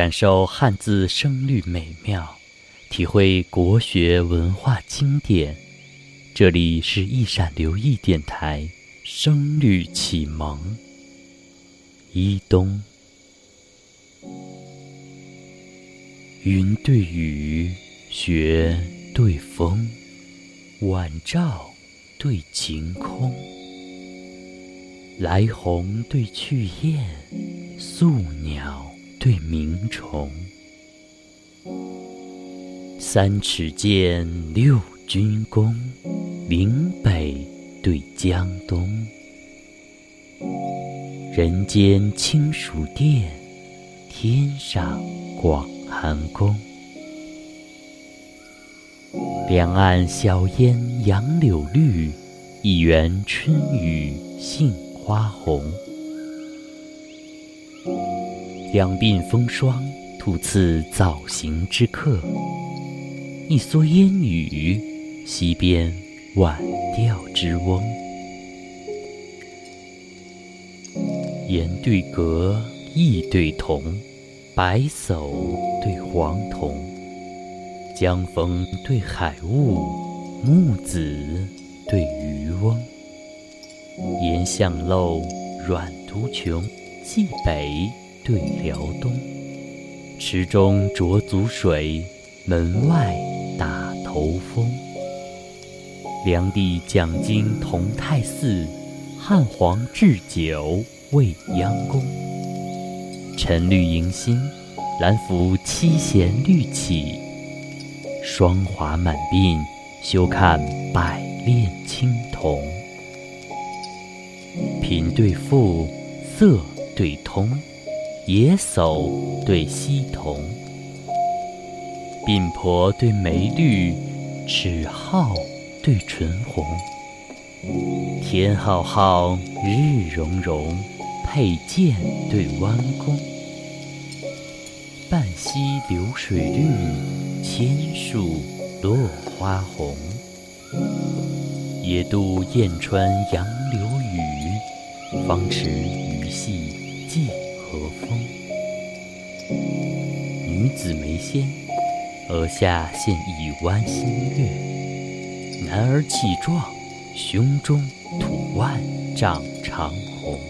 感受汉字声律美妙，体会国学文化经典。这里是一闪留意电台，声律启蒙。一冬，云对雨，雪对风，晚照对晴空，来鸿对去雁，宿鸟对鸣虫。三尺剑，六钧弓，岭北对江东。人间清暑殿，天上广寒宫。两岸晓烟杨柳绿，一园春雨杏花红。两鬓风霜，突刺早行之客；一蓑烟雨，溪边晚钓之翁。言对格，意对同，白叟对黄童，江风对海雾，木子对渔翁。岩巷陋，阮途穷，冀北对辽东。池中濯足水，门外打头风。梁帝讲经同泰寺，汉皇置酒。未央宫，晨绿迎新，兰服七弦绿起，霜华满鬓，休看百炼青铜。贫对富，色对通，野叟对溪童，鬓婆对眉绿，齿皓对唇红。天浩浩，日融融。佩剑对弯弓，半溪流水绿，千树落花红。野渡燕穿杨柳雨，芳池女子眉仙，额下现一弯新月；男儿气壮，胸中吐万丈长虹。